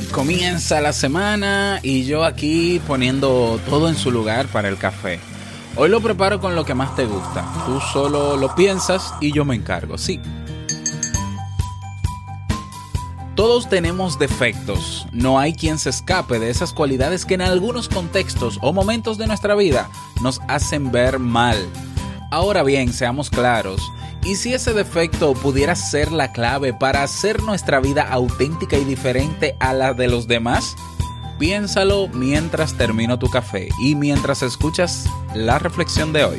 Comienza la semana y yo aquí poniendo todo en su lugar para el café. Hoy lo preparo con lo que más te gusta. Tú solo lo piensas y yo me encargo, sí. Todos tenemos defectos, no hay quien se escape de esas cualidades que en algunos contextos o momentos de nuestra vida nos hacen ver mal. Ahora bien, seamos claros, ¿y si ese defecto pudiera ser la clave para hacer nuestra vida auténtica y diferente a la de los demás? Piénsalo mientras termino tu café y mientras escuchas la reflexión de hoy.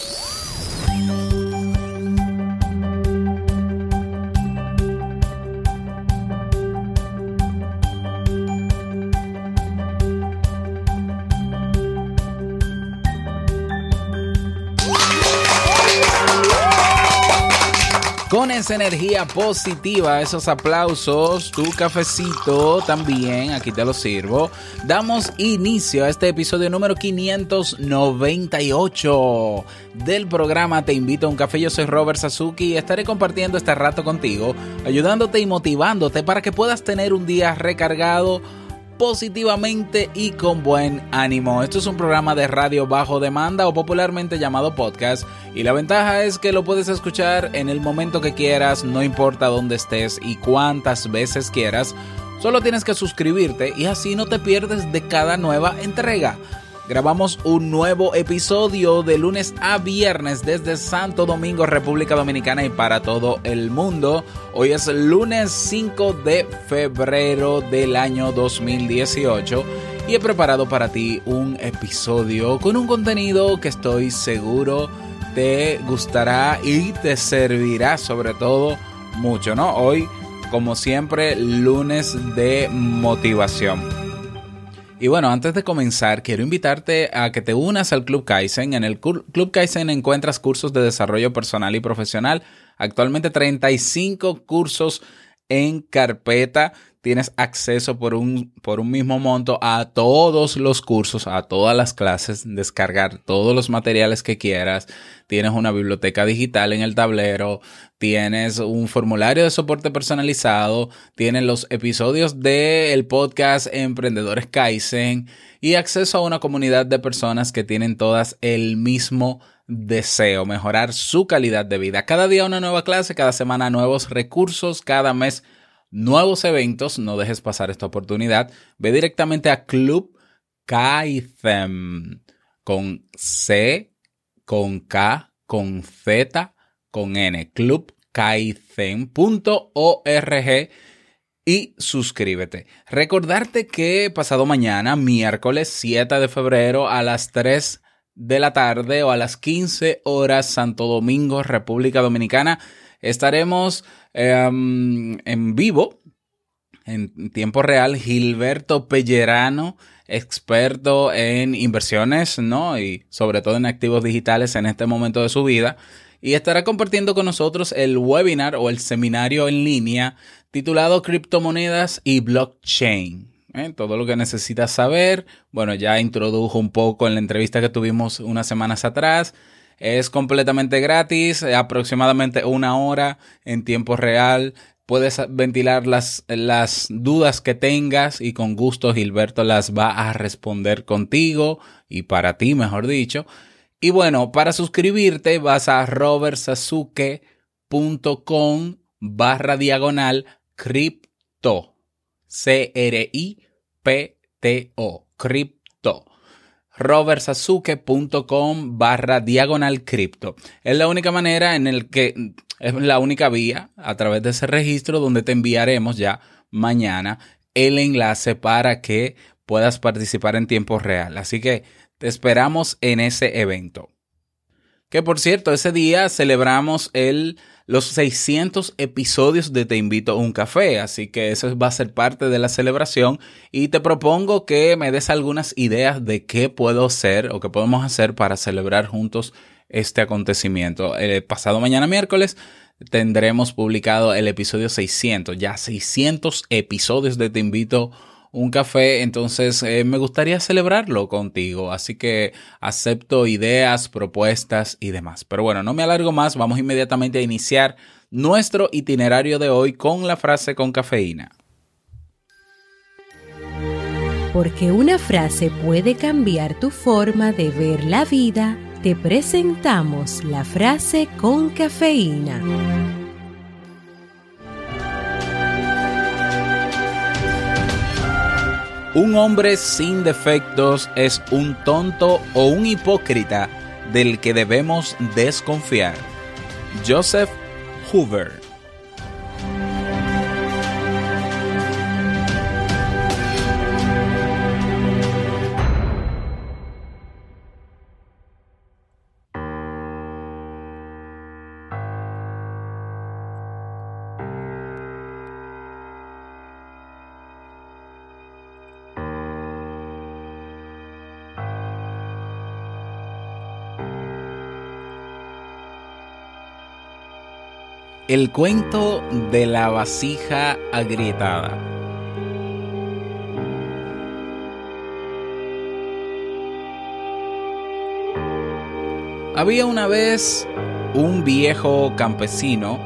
Con esa energía positiva, esos aplausos, tu cafecito también, aquí te lo sirvo. Damos inicio a este episodio número 598 del programa Te invito a un café. Yo soy Robert Sasuki y estaré compartiendo este rato contigo, ayudándote y motivándote para que puedas tener un día recargado positivamente y con buen ánimo. Esto es un programa de radio bajo demanda o popularmente llamado podcast y la ventaja es que lo puedes escuchar en el momento que quieras, no importa dónde estés y cuántas veces quieras. Solo tienes que suscribirte y así no te pierdes de cada nueva entrega. Grabamos un nuevo episodio de lunes a viernes desde Santo Domingo, República Dominicana y para todo el mundo. Hoy es lunes 5 de febrero del año 2018 y he preparado para ti un episodio con un contenido que estoy seguro te gustará y te servirá sobre todo mucho, ¿no? Hoy, como siempre, lunes de motivación. Y bueno, antes de comenzar, quiero invitarte a que te unas al Club Kaizen. En el Club Kaizen encuentras cursos de desarrollo personal y profesional. Actualmente 35 cursos en carpeta. Tienes acceso por un, por un mismo monto a todos los cursos, a todas las clases, descargar todos los materiales que quieras. Tienes una biblioteca digital en el tablero, tienes un formulario de soporte personalizado, tienes los episodios del podcast Emprendedores Kaizen y acceso a una comunidad de personas que tienen todas el mismo deseo, mejorar su calidad de vida. Cada día una nueva clase, cada semana nuevos recursos, cada mes nuevos eventos. No dejes pasar esta oportunidad. Ve directamente a Club Kaizen con C, con K, con Z, con N. Clubkaizen.org y suscríbete. Recordarte que pasado mañana, miércoles 7 de febrero a las 3 de la tarde o a las 15 horas Santo Domingo, República Dominicana, estaremos um, en vivo, en tiempo real, Gilberto Pellerano, experto en inversiones, ¿no? Y sobre todo en activos digitales en este momento de su vida. Y estará compartiendo con nosotros el webinar o el seminario en línea titulado Criptomonedas y Blockchain. ¿Eh? Todo lo que necesitas saber. Bueno, ya introdujo un poco en la entrevista que tuvimos unas semanas atrás. Es completamente gratis, aproximadamente una hora en tiempo real. Puedes ventilar las, las dudas que tengas y con gusto Gilberto las va a responder contigo y para ti, mejor dicho. Y bueno, para suscribirte vas a robertsasuke.com barra diagonal cripto. C-R-I-P-T-O. Cripto robertsasuke.com barra diagonal cripto. Es la única manera en el que es la única vía a través de ese registro donde te enviaremos ya mañana el enlace para que puedas participar en tiempo real. Así que te esperamos en ese evento. Que por cierto, ese día celebramos el, los 600 episodios de Te invito a un café, así que eso va a ser parte de la celebración y te propongo que me des algunas ideas de qué puedo hacer o qué podemos hacer para celebrar juntos este acontecimiento. El pasado mañana miércoles tendremos publicado el episodio 600, ya 600 episodios de Te invito a un café, entonces eh, me gustaría celebrarlo contigo, así que acepto ideas, propuestas y demás. Pero bueno, no me alargo más, vamos inmediatamente a iniciar nuestro itinerario de hoy con la frase con cafeína. Porque una frase puede cambiar tu forma de ver la vida, te presentamos la frase con cafeína. Un hombre sin defectos es un tonto o un hipócrita del que debemos desconfiar. Joseph Hoover El cuento de la vasija agrietada. Había una vez un viejo campesino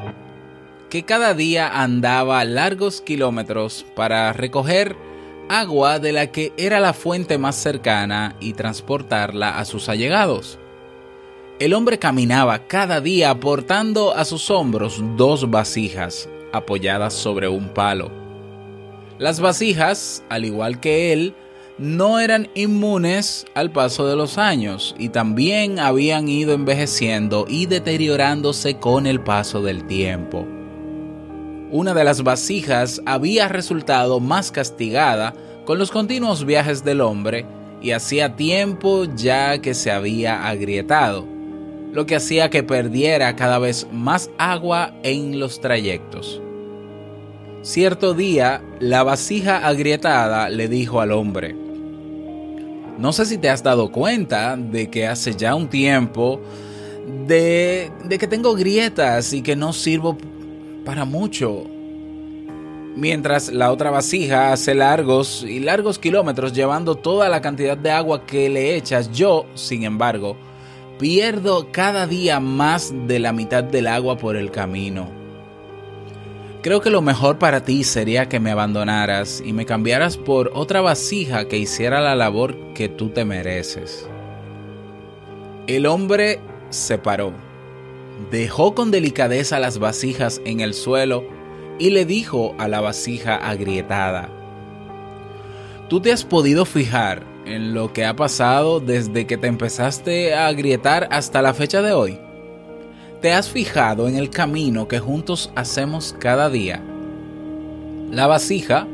que cada día andaba largos kilómetros para recoger agua de la que era la fuente más cercana y transportarla a sus allegados. El hombre caminaba cada día portando a sus hombros dos vasijas apoyadas sobre un palo. Las vasijas, al igual que él, no eran inmunes al paso de los años y también habían ido envejeciendo y deteriorándose con el paso del tiempo. Una de las vasijas había resultado más castigada con los continuos viajes del hombre y hacía tiempo ya que se había agrietado lo que hacía que perdiera cada vez más agua en los trayectos. Cierto día, la vasija agrietada le dijo al hombre, no sé si te has dado cuenta de que hace ya un tiempo de, de que tengo grietas y que no sirvo para mucho. Mientras la otra vasija hace largos y largos kilómetros llevando toda la cantidad de agua que le echas, yo, sin embargo, Pierdo cada día más de la mitad del agua por el camino. Creo que lo mejor para ti sería que me abandonaras y me cambiaras por otra vasija que hiciera la labor que tú te mereces. El hombre se paró, dejó con delicadeza las vasijas en el suelo y le dijo a la vasija agrietada, ¿Tú te has podido fijar en lo que ha pasado desde que te empezaste a agrietar hasta la fecha de hoy? ¿Te has fijado en el camino que juntos hacemos cada día? La vasija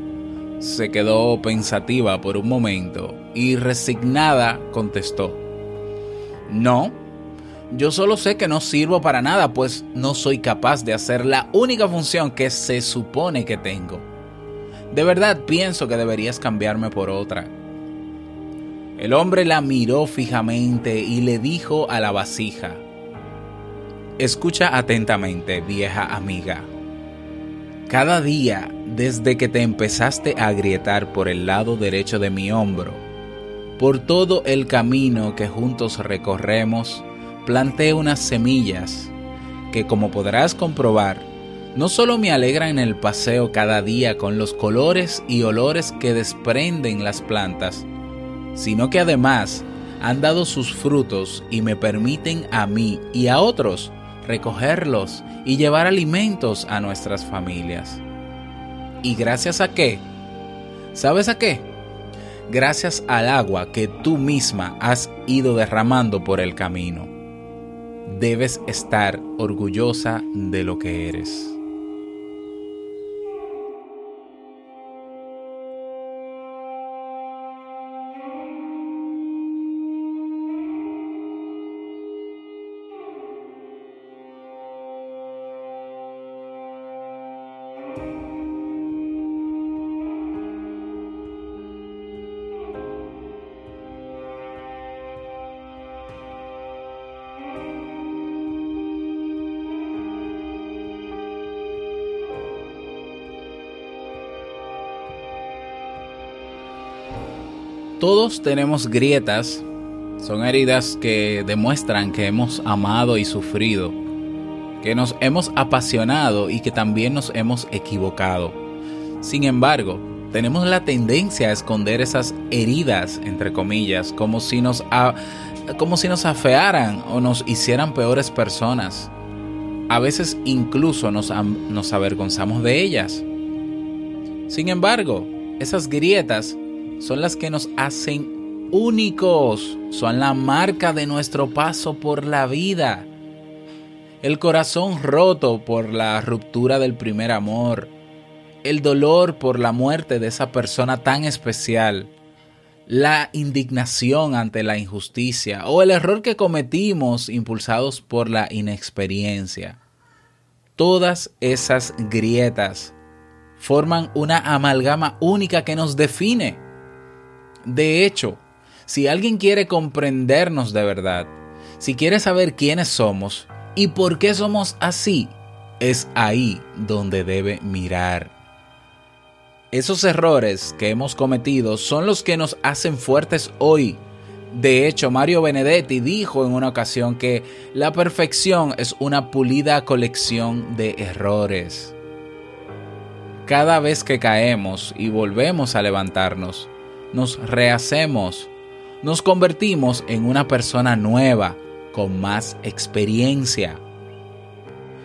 se quedó pensativa por un momento y resignada contestó, No, yo solo sé que no sirvo para nada, pues no soy capaz de hacer la única función que se supone que tengo. De verdad pienso que deberías cambiarme por otra el hombre la miró fijamente y le dijo a la vasija, Escucha atentamente, vieja amiga. Cada día, desde que te empezaste a agrietar por el lado derecho de mi hombro, por todo el camino que juntos recorremos, planté unas semillas que, como podrás comprobar, no solo me alegran el paseo cada día con los colores y olores que desprenden las plantas, sino que además han dado sus frutos y me permiten a mí y a otros recogerlos y llevar alimentos a nuestras familias. ¿Y gracias a qué? ¿Sabes a qué? Gracias al agua que tú misma has ido derramando por el camino. Debes estar orgullosa de lo que eres. Todos tenemos grietas, son heridas que demuestran que hemos amado y sufrido, que nos hemos apasionado y que también nos hemos equivocado. Sin embargo, tenemos la tendencia a esconder esas heridas, entre comillas, como si nos, como si nos afearan o nos hicieran peores personas. A veces incluso nos, nos avergonzamos de ellas. Sin embargo, esas grietas son las que nos hacen únicos, son la marca de nuestro paso por la vida. El corazón roto por la ruptura del primer amor, el dolor por la muerte de esa persona tan especial, la indignación ante la injusticia o el error que cometimos impulsados por la inexperiencia. Todas esas grietas forman una amalgama única que nos define. De hecho, si alguien quiere comprendernos de verdad, si quiere saber quiénes somos y por qué somos así, es ahí donde debe mirar. Esos errores que hemos cometido son los que nos hacen fuertes hoy. De hecho, Mario Benedetti dijo en una ocasión que la perfección es una pulida colección de errores. Cada vez que caemos y volvemos a levantarnos, nos rehacemos, nos convertimos en una persona nueva, con más experiencia.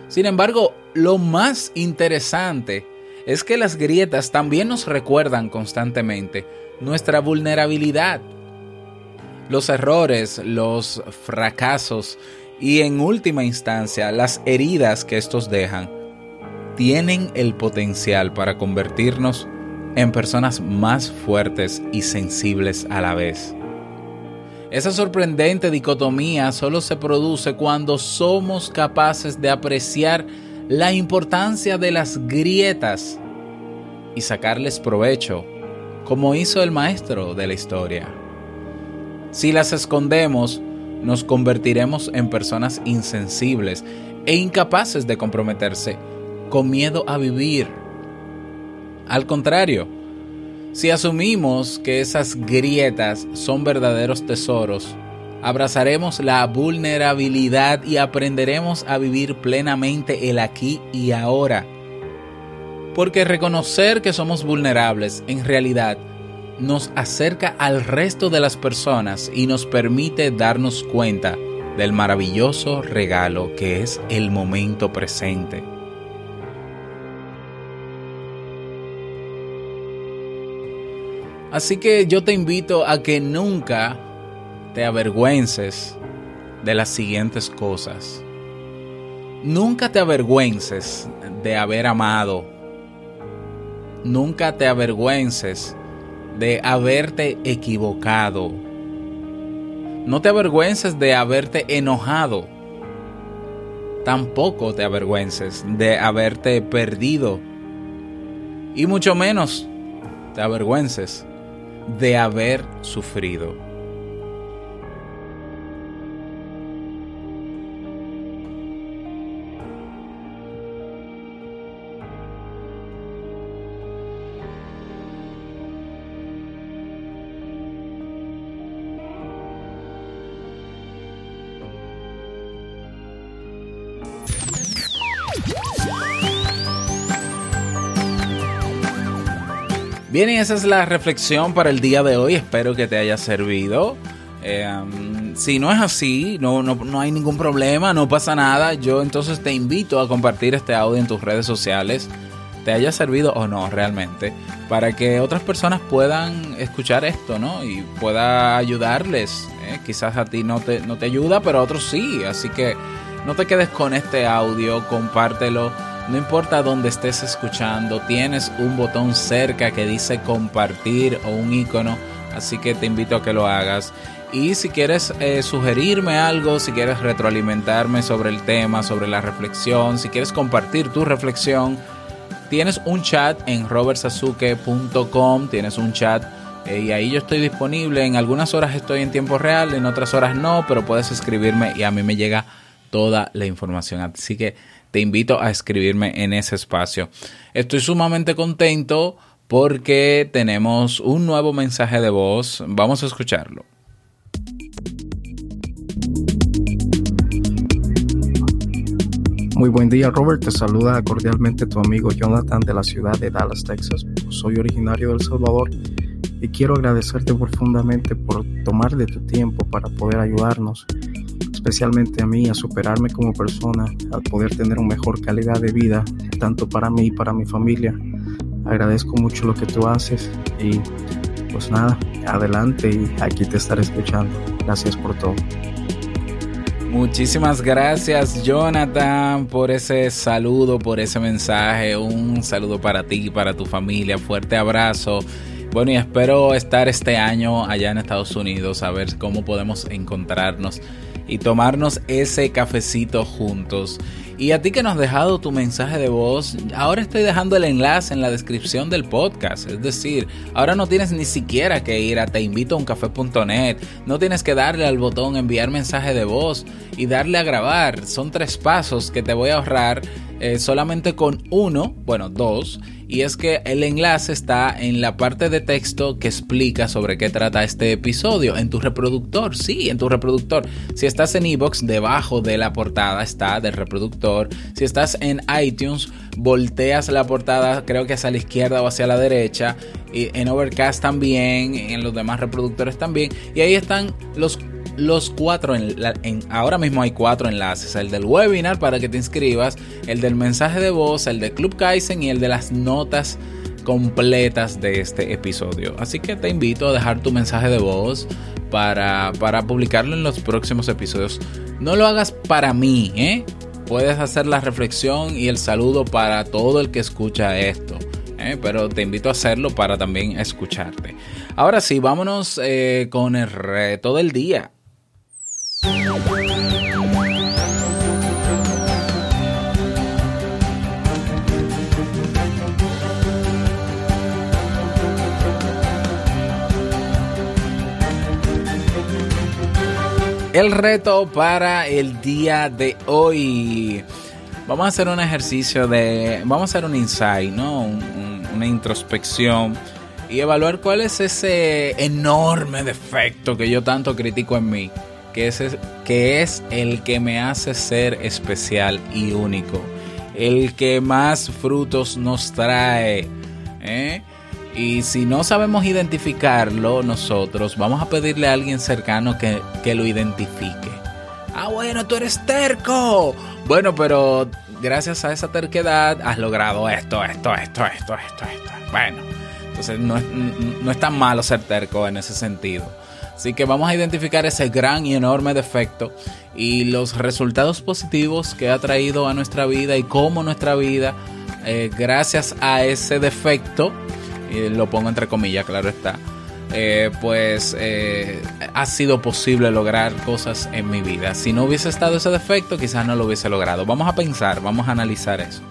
Sin embargo, lo más interesante es que las grietas también nos recuerdan constantemente nuestra vulnerabilidad. Los errores, los fracasos y en última instancia las heridas que estos dejan tienen el potencial para convertirnos en personas más fuertes y sensibles a la vez. Esa sorprendente dicotomía solo se produce cuando somos capaces de apreciar la importancia de las grietas y sacarles provecho, como hizo el maestro de la historia. Si las escondemos, nos convertiremos en personas insensibles e incapaces de comprometerse, con miedo a vivir. Al contrario, si asumimos que esas grietas son verdaderos tesoros, abrazaremos la vulnerabilidad y aprenderemos a vivir plenamente el aquí y ahora. Porque reconocer que somos vulnerables en realidad nos acerca al resto de las personas y nos permite darnos cuenta del maravilloso regalo que es el momento presente. Así que yo te invito a que nunca te avergüences de las siguientes cosas. Nunca te avergüences de haber amado. Nunca te avergüences de haberte equivocado. No te avergüences de haberte enojado. Tampoco te avergüences de haberte perdido. Y mucho menos te avergüences de haber sufrido. Bien, y esa es la reflexión para el día de hoy. Espero que te haya servido. Um, si no es así, no, no, no hay ningún problema, no pasa nada. Yo entonces te invito a compartir este audio en tus redes sociales, te haya servido o no realmente, para que otras personas puedan escuchar esto, ¿no? Y pueda ayudarles. ¿eh? Quizás a ti no te, no te ayuda, pero a otros sí. Así que no te quedes con este audio, compártelo. No importa dónde estés escuchando, tienes un botón cerca que dice compartir o un icono, así que te invito a que lo hagas. Y si quieres eh, sugerirme algo, si quieres retroalimentarme sobre el tema, sobre la reflexión, si quieres compartir tu reflexión, tienes un chat en robertsazuke.com, tienes un chat eh, y ahí yo estoy disponible. En algunas horas estoy en tiempo real, en otras horas no, pero puedes escribirme y a mí me llega toda la información. Así que te invito a escribirme en ese espacio. Estoy sumamente contento porque tenemos un nuevo mensaje de voz. Vamos a escucharlo. Muy buen día, Robert. Te saluda cordialmente tu amigo Jonathan de la ciudad de Dallas, Texas. Soy originario de El Salvador y quiero agradecerte profundamente por tomar de tu tiempo para poder ayudarnos, especialmente a mí, a superarme como persona, a poder tener una mejor calidad de vida, tanto para mí y para mi familia. Agradezco mucho lo que tú haces y pues nada, adelante y aquí te estaré escuchando. Gracias por todo. Muchísimas gracias Jonathan por ese saludo, por ese mensaje. Un saludo para ti y para tu familia. Fuerte abrazo. Bueno, y espero estar este año allá en Estados Unidos a ver cómo podemos encontrarnos y tomarnos ese cafecito juntos. Y a ti que nos has dejado tu mensaje de voz, ahora estoy dejando el enlace en la descripción del podcast. Es decir, ahora no tienes ni siquiera que ir a teinvitouncafe.net, no tienes que darle al botón enviar mensaje de voz y darle a grabar. Son tres pasos que te voy a ahorrar eh, solamente con uno, bueno, dos y es que el enlace está en la parte de texto que explica sobre qué trata este episodio en tu reproductor. Sí, en tu reproductor. Si estás en iBox, debajo de la portada está del reproductor. Si estás en iTunes, volteas la portada, creo que hacia la izquierda o hacia la derecha. Y en Overcast también, en los demás reproductores también. Y ahí están los los cuatro, ahora mismo hay cuatro enlaces, el del webinar para que te inscribas, el del mensaje de voz, el de Club Kaizen y el de las notas completas de este episodio. Así que te invito a dejar tu mensaje de voz para, para publicarlo en los próximos episodios. No lo hagas para mí, ¿eh? Puedes hacer la reflexión y el saludo para todo el que escucha esto. ¿eh? Pero te invito a hacerlo para también escucharte. Ahora sí, vámonos eh, con el reto del día. El reto para el día de hoy. Vamos a hacer un ejercicio de. Vamos a hacer un insight, ¿no? Un, un, una introspección y evaluar cuál es ese enorme defecto que yo tanto critico en mí que es, que es el que me hace ser especial y único, el que más frutos nos trae. ¿eh? Y si no sabemos identificarlo nosotros, vamos a pedirle a alguien cercano que, que lo identifique. Ah, bueno, tú eres terco. Bueno, pero gracias a esa terquedad has logrado esto, esto, esto, esto, esto, esto. Bueno, entonces no es, no es tan malo ser terco en ese sentido. Así que vamos a identificar ese gran y enorme defecto y los resultados positivos que ha traído a nuestra vida y cómo nuestra vida, eh, gracias a ese defecto, y lo pongo entre comillas, claro está, eh, pues eh, ha sido posible lograr cosas en mi vida. Si no hubiese estado ese defecto, quizás no lo hubiese logrado. Vamos a pensar, vamos a analizar eso.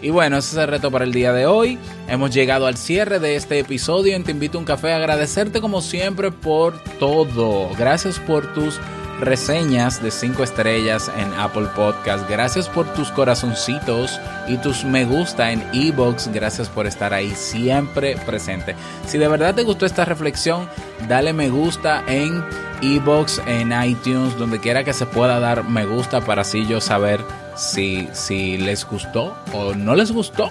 Y bueno, ese es el reto para el día de hoy. Hemos llegado al cierre de este episodio en Te Invito a un Café. Agradecerte como siempre por todo. Gracias por tus reseñas de 5 estrellas en Apple Podcast. Gracias por tus corazoncitos y tus me gusta en Ebox. Gracias por estar ahí siempre presente. Si de verdad te gustó esta reflexión, dale me gusta en Ebox, en iTunes, donde quiera que se pueda dar me gusta para así yo saber si, si les gustó o no les gustó.